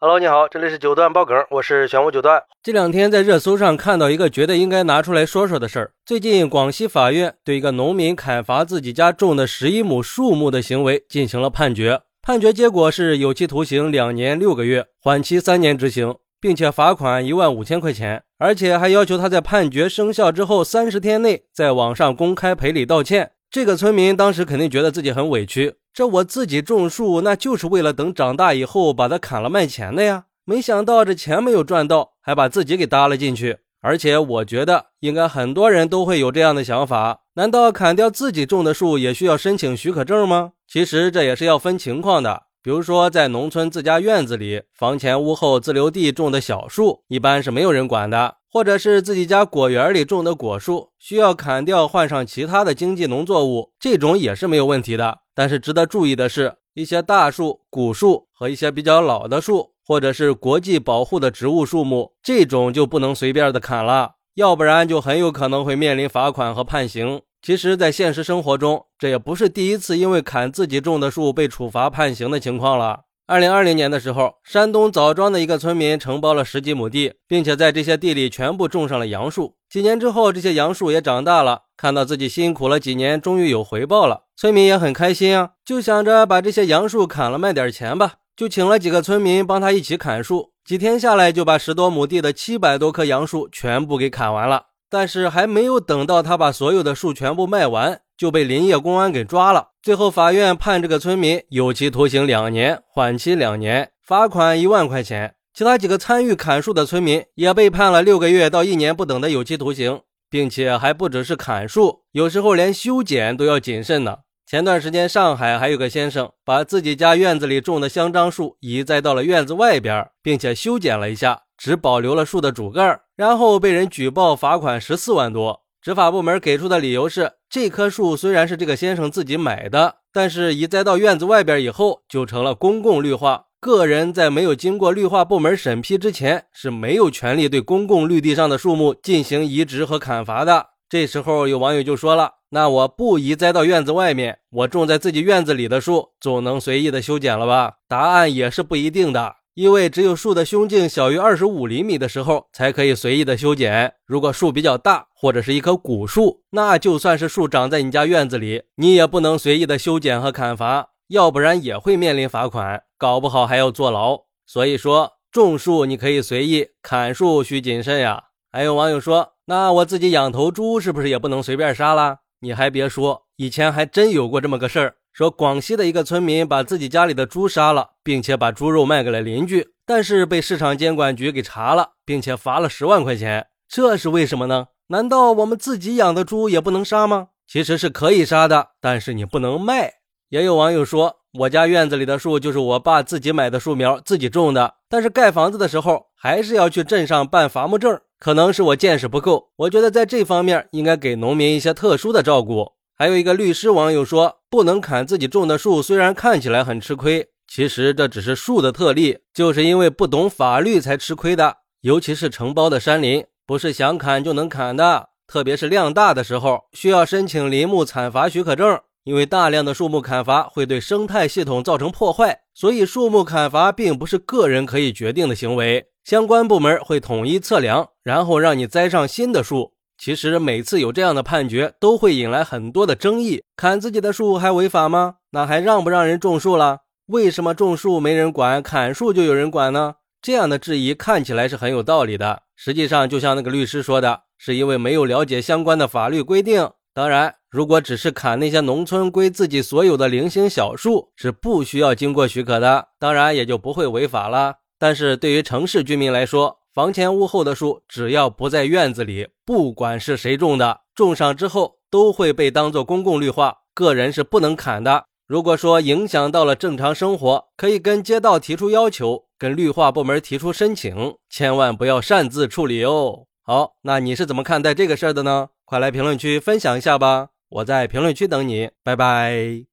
Hello，你好，这里是九段爆梗，我是玄武九段。这两天在热搜上看到一个觉得应该拿出来说说的事儿。最近广西法院对一个农民砍伐自己家种的十一亩树木的行为进行了判决，判决结果是有期徒刑两年六个月，缓期三年执行，并且罚款一万五千块钱，而且还要求他在判决生效之后三十天内在网上公开赔礼道歉。这个村民当时肯定觉得自己很委屈。这我自己种树，那就是为了等长大以后把它砍了卖钱的呀。没想到这钱没有赚到，还把自己给搭了进去。而且我觉得应该很多人都会有这样的想法：难道砍掉自己种的树也需要申请许可证吗？其实这也是要分情况的。比如说在农村自家院子里、房前屋后自留地种的小树，一般是没有人管的；或者是自己家果园里种的果树，需要砍掉换上其他的经济农作物，这种也是没有问题的。但是值得注意的是，一些大树、古树和一些比较老的树，或者是国际保护的植物树木，这种就不能随便的砍了，要不然就很有可能会面临罚款和判刑。其实，在现实生活中，这也不是第一次因为砍自己种的树被处罚判刑的情况了。二零二零年的时候，山东枣庄的一个村民承包了十几亩地，并且在这些地里全部种上了杨树。几年之后，这些杨树也长大了，看到自己辛苦了几年，终于有回报了。村民也很开心啊，就想着把这些杨树砍了卖点钱吧，就请了几个村民帮他一起砍树。几天下来，就把十多亩地的七百多棵杨树全部给砍完了。但是还没有等到他把所有的树全部卖完，就被林业公安给抓了。最后法院判这个村民有期徒刑两年，缓期两年，罚款一万块钱。其他几个参与砍树的村民也被判了六个月到一年不等的有期徒刑，并且还不只是砍树，有时候连修剪都要谨慎呢。前段时间，上海还有个先生把自己家院子里种的香樟树移栽到了院子外边，并且修剪了一下，只保留了树的主干，然后被人举报罚款十四万多。执法部门给出的理由是，这棵树虽然是这个先生自己买的，但是移栽到院子外边以后就成了公共绿化，个人在没有经过绿化部门审批之前是没有权利对公共绿地上的树木进行移植和砍伐的。这时候有网友就说了。那我不移栽到院子外面，我种在自己院子里的树总能随意的修剪了吧？答案也是不一定的，因为只有树的胸径小于二十五厘米的时候才可以随意的修剪。如果树比较大，或者是一棵古树，那就算是树长在你家院子里，你也不能随意的修剪和砍伐，要不然也会面临罚款，搞不好还要坐牢。所以说，种树你可以随意，砍树需谨慎呀。还有网友说，那我自己养头猪是不是也不能随便杀了？你还别说，以前还真有过这么个事儿。说广西的一个村民把自己家里的猪杀了，并且把猪肉卖给了邻居，但是被市场监管局给查了，并且罚了十万块钱。这是为什么呢？难道我们自己养的猪也不能杀吗？其实是可以杀的，但是你不能卖。也有网友说，我家院子里的树就是我爸自己买的树苗，自己种的，但是盖房子的时候还是要去镇上办伐木证。可能是我见识不够，我觉得在这方面应该给农民一些特殊的照顾。还有一个律师网友说，不能砍自己种的树，虽然看起来很吃亏，其实这只是树的特例，就是因为不懂法律才吃亏的。尤其是承包的山林，不是想砍就能砍的，特别是量大的时候，需要申请林木采伐许可证。因为大量的树木砍伐会对生态系统造成破坏，所以树木砍伐并不是个人可以决定的行为。相关部门会统一测量，然后让你栽上新的树。其实每次有这样的判决，都会引来很多的争议。砍自己的树还违法吗？那还让不让人种树了？为什么种树没人管，砍树就有人管呢？这样的质疑看起来是很有道理的。实际上，就像那个律师说的，是因为没有了解相关的法律规定。当然，如果只是砍那些农村归自己所有的零星小树，是不需要经过许可的，当然也就不会违法了。但是对于城市居民来说，房前屋后的树，只要不在院子里，不管是谁种的，种上之后都会被当做公共绿化，个人是不能砍的。如果说影响到了正常生活，可以跟街道提出要求，跟绿化部门提出申请，千万不要擅自处理哦。好，那你是怎么看待这个事儿的呢？快来评论区分享一下吧，我在评论区等你，拜拜。